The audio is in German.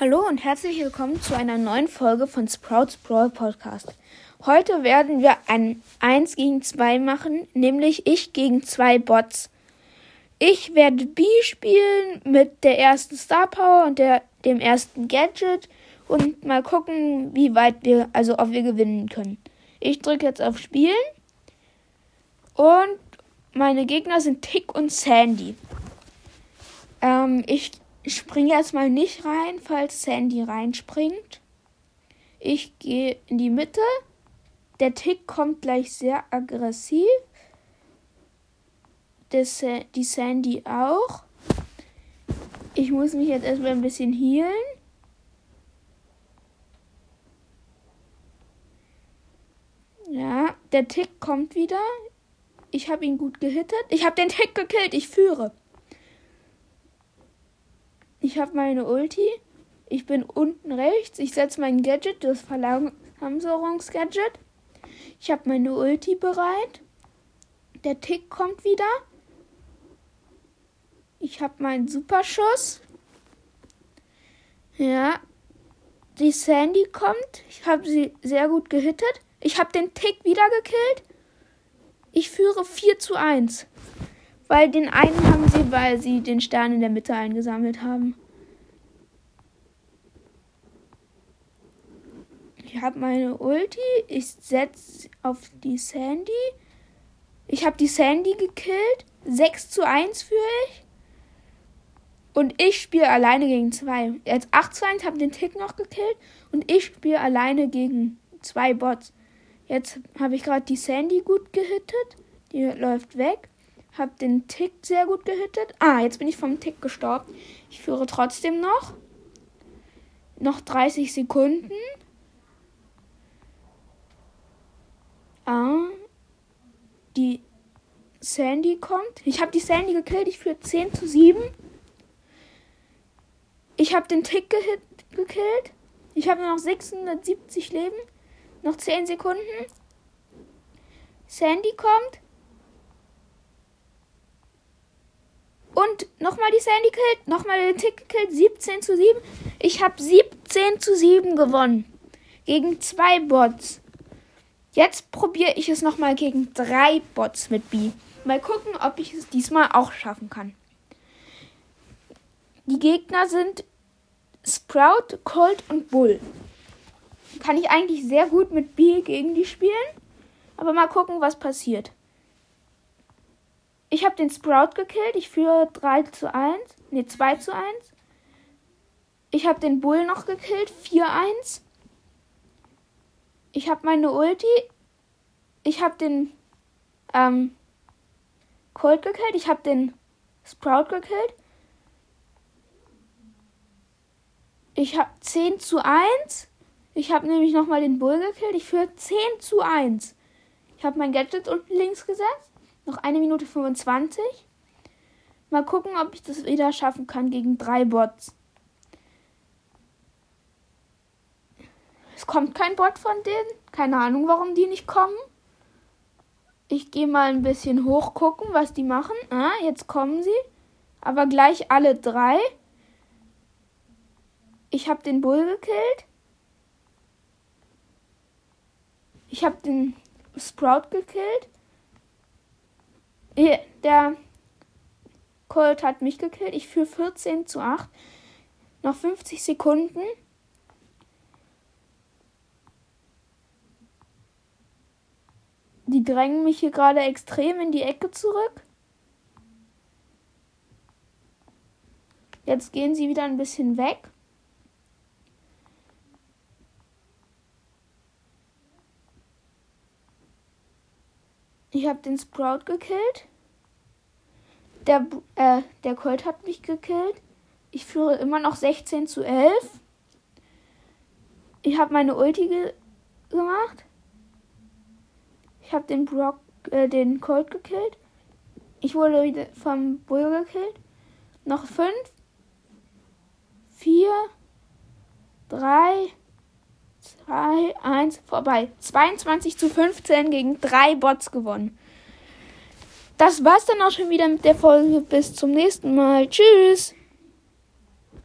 Hallo und herzlich willkommen zu einer neuen Folge von Sprouts Brawl Podcast. Heute werden wir ein 1 gegen 2 machen, nämlich ich gegen zwei Bots. Ich werde B spielen mit der ersten Star Power und der, dem ersten Gadget und mal gucken, wie weit wir, also ob wir gewinnen können. Ich drücke jetzt auf Spielen und meine Gegner sind Tick und Sandy. Ähm, ich ich springe erstmal nicht rein, falls Sandy reinspringt. Ich gehe in die Mitte. Der Tick kommt gleich sehr aggressiv. Das, die Sandy auch. Ich muss mich jetzt erstmal ein bisschen healen. Ja, der Tick kommt wieder. Ich habe ihn gut gehittet. Ich habe den Tick gekillt. Ich führe. Ich habe meine Ulti. Ich bin unten rechts. Ich setze mein Gadget, das Verlangsamungsgadget. Ich habe meine Ulti bereit. Der Tick kommt wieder. Ich habe meinen Superschuss. Ja. Die Sandy kommt. Ich habe sie sehr gut gehittet. Ich habe den Tick wieder gekillt. Ich führe 4 zu 1. Weil den einen haben sie, weil sie den Stern in der Mitte eingesammelt haben. Ich habe meine Ulti. Ich setze auf die Sandy. Ich habe die Sandy gekillt. 6 zu 1 führe ich. Und ich spiele alleine gegen zwei. Jetzt 8 zu 1, habe den Tick noch gekillt. Und ich spiele alleine gegen zwei Bots. Jetzt habe ich gerade die Sandy gut gehittet. Die läuft weg. Hab den Tick sehr gut gehittet. Ah, jetzt bin ich vom Tick gestorben. Ich führe trotzdem noch. Noch 30 Sekunden. Ah, die Sandy kommt. Ich habe die Sandy gekillt. Ich führe 10 zu 7. Ich habe den Tick gekillt. Ich habe noch 670 Leben. Noch 10 Sekunden. Sandy kommt. Und nochmal die Sandy killt, nochmal den Tick gekillt, 17 zu 7. Ich habe 17 zu 7 gewonnen. Gegen zwei Bots. Jetzt probiere ich es nochmal gegen drei Bots mit B. Mal gucken, ob ich es diesmal auch schaffen kann. Die Gegner sind Sprout, Colt und Bull. Kann ich eigentlich sehr gut mit B gegen die spielen. Aber mal gucken, was passiert. Ich habe den Sprout gekillt. Ich führe 3 zu 1. Ne, 2 zu 1. Ich habe den Bull noch gekillt. 4-1. Ich habe meine Ulti. Ich habe den ähm, Colt gekillt. Ich habe den Sprout gekillt. Ich habe 10 zu 1. Ich habe nämlich nochmal den Bull gekillt. Ich führe 10 zu 1. Ich habe mein Gadget unten links gesetzt. Noch eine Minute 25. Mal gucken, ob ich das wieder schaffen kann gegen drei Bots. Es kommt kein Bot von denen. Keine Ahnung, warum die nicht kommen. Ich gehe mal ein bisschen hoch gucken, was die machen. Ah, jetzt kommen sie. Aber gleich alle drei. Ich habe den Bull gekillt. Ich habe den Sprout gekillt. Der Colt hat mich gekillt. Ich führe 14 zu 8. Noch 50 Sekunden. Die drängen mich hier gerade extrem in die Ecke zurück. Jetzt gehen sie wieder ein bisschen weg. Ich habe den Sprout gekillt. Der, äh, der Colt hat mich gekillt. Ich führe immer noch 16 zu 11. Ich habe meine Ulti ge gemacht. Habe den Brock, äh, den Colt gekillt. Ich wurde wieder vom Bull gekillt. Noch 5, 4, 3, 2, 1, vorbei. 22 zu 15 gegen drei Bots gewonnen. Das war's dann auch schon wieder mit der Folge. Bis zum nächsten Mal. Tschüss.